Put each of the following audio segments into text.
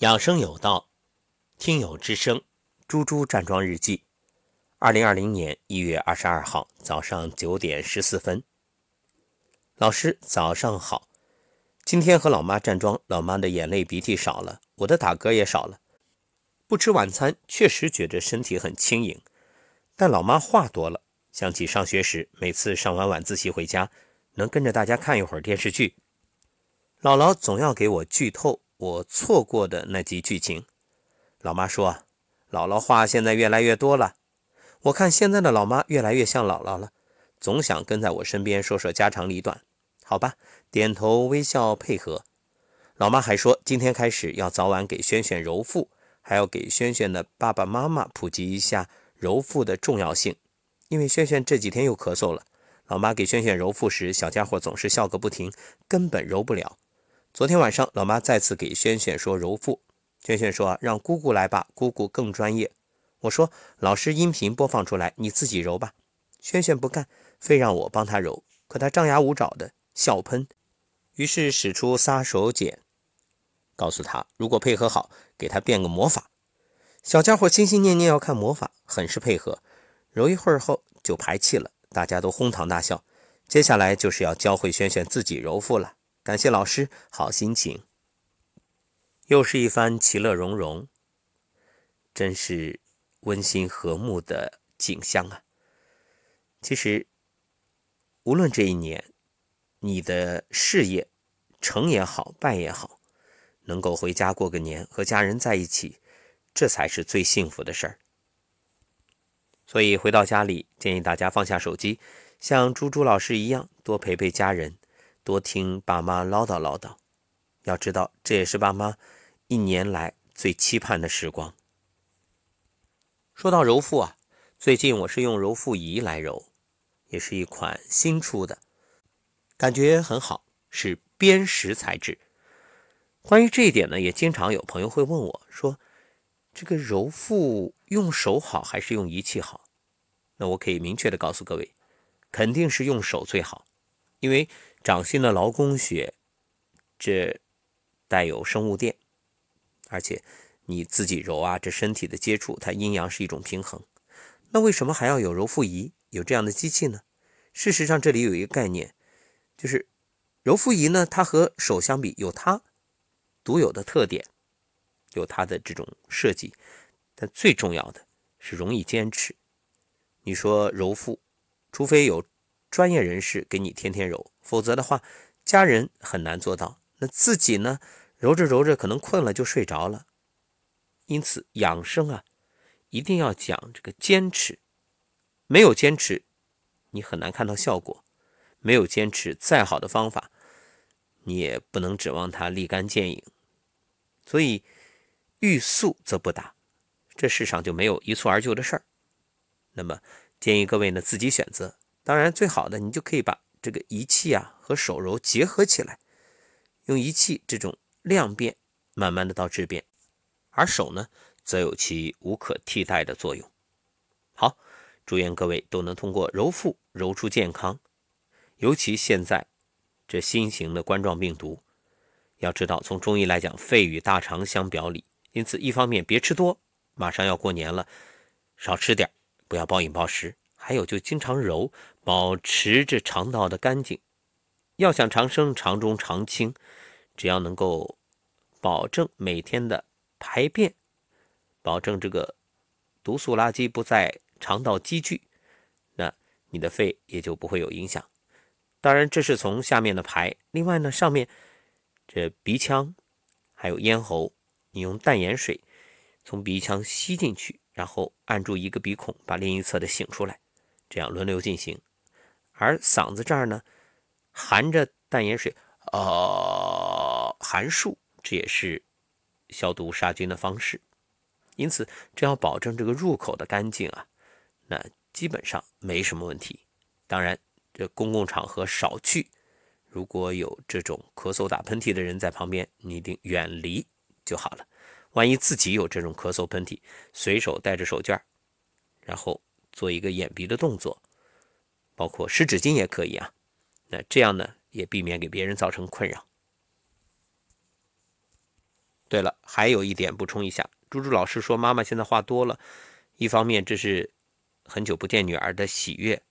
养生有道，听友之声，猪猪站桩日记，二零二零年一月二十二号早上九点十四分。老师早上好，今天和老妈站桩，老妈的眼泪鼻涕少了，我的打嗝也少了。不吃晚餐，确实觉得身体很轻盈，但老妈话多了。想起上学时，每次上完晚自习回家，能跟着大家看一会儿电视剧，姥姥总要给我剧透我错过的那集剧情。老妈说：“姥姥话现在越来越多了。”我看现在的老妈越来越像姥姥了，总想跟在我身边说说家长里短。好吧，点头微笑配合。老妈还说，今天开始要早晚给萱萱揉腹，还要给萱萱的爸爸妈妈普及一下揉腹的重要性。因为萱萱这几天又咳嗽了，老妈给萱萱揉腹时，小家伙总是笑个不停，根本揉不了。昨天晚上，老妈再次给萱萱说揉腹，萱萱说让姑姑来吧，姑姑更专业。我说老师音频播放出来，你自己揉吧。萱萱不干，非让我帮她揉，可她张牙舞爪的笑喷，于是使出撒手锏，告诉他如果配合好，给他变个魔法。小家伙心心念念要看魔法，很是配合。揉一会儿后就排气了，大家都哄堂大笑。接下来就是要教会萱萱自己揉腹了。感谢老师，好心情。又是一番其乐融融，真是温馨和睦的景象啊！其实，无论这一年你的事业成也好，败也好，能够回家过个年，和家人在一起，这才是最幸福的事儿。所以回到家里，建议大家放下手机，像猪猪老师一样，多陪陪家人，多听爸妈唠叨唠叨。要知道，这也是爸妈一年来最期盼的时光。说到揉腹啊，最近我是用揉腹仪来揉，也是一款新出的，感觉很好，是砭石材质。关于这一点呢，也经常有朋友会问我说。这个揉腹用手好还是用仪器好？那我可以明确的告诉各位，肯定是用手最好，因为掌心的劳宫穴，这带有生物电，而且你自己揉啊，这身体的接触，它阴阳是一种平衡。那为什么还要有揉腹仪，有这样的机器呢？事实上，这里有一个概念，就是揉腹仪呢，它和手相比，有它独有的特点。有它的这种设计，但最重要的是容易坚持。你说揉腹，除非有专业人士给你天天揉，否则的话，家人很难做到。那自己呢，揉着揉着可能困了就睡着了。因此养生啊，一定要讲这个坚持。没有坚持，你很难看到效果；没有坚持，再好的方法，你也不能指望它立竿见影。所以。欲速则不达，这世上就没有一蹴而就的事儿。那么建议各位呢自己选择，当然最好的你就可以把这个仪器啊和手揉结合起来，用仪器这种量变，慢慢的到质变，而手呢则有其无可替代的作用。好，祝愿各位都能通过揉腹揉出健康，尤其现在这新型的冠状病毒，要知道从中医来讲，肺与大肠相表里。因此，一方面别吃多，马上要过年了，少吃点不要暴饮暴食。还有就经常揉，保持着肠道的干净。要想长生，肠中常清，只要能够保证每天的排便，保证这个毒素垃圾不在肠道积聚，那你的肺也就不会有影响。当然，这是从下面的排。另外呢，上面这鼻腔还有咽喉。你用淡盐水从鼻腔吸进去，然后按住一个鼻孔，把另一侧的擤出来，这样轮流进行。而嗓子这儿呢，含着淡盐水，呃，含漱，这也是消毒杀菌的方式。因此，只要保证这个入口的干净啊，那基本上没什么问题。当然，这公共场合少去。如果有这种咳嗽、打喷嚏的人在旁边，你一定远离。就好了。万一自己有这种咳嗽、喷嚏，随手带着手绢然后做一个掩鼻的动作，包括湿纸巾也可以啊。那这样呢，也避免给别人造成困扰。对了，还有一点补充一下，猪猪老师说妈妈现在话多了，一方面这是很久不见女儿的喜悦、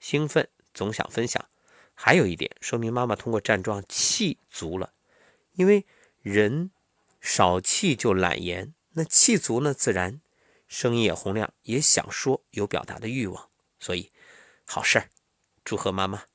兴奋，总想分享；还有一点说明妈妈通过站桩气足了，因为人少气就懒言，那气足呢，自然声音也洪亮，也想说，有表达的欲望，所以好事儿，祝贺妈妈。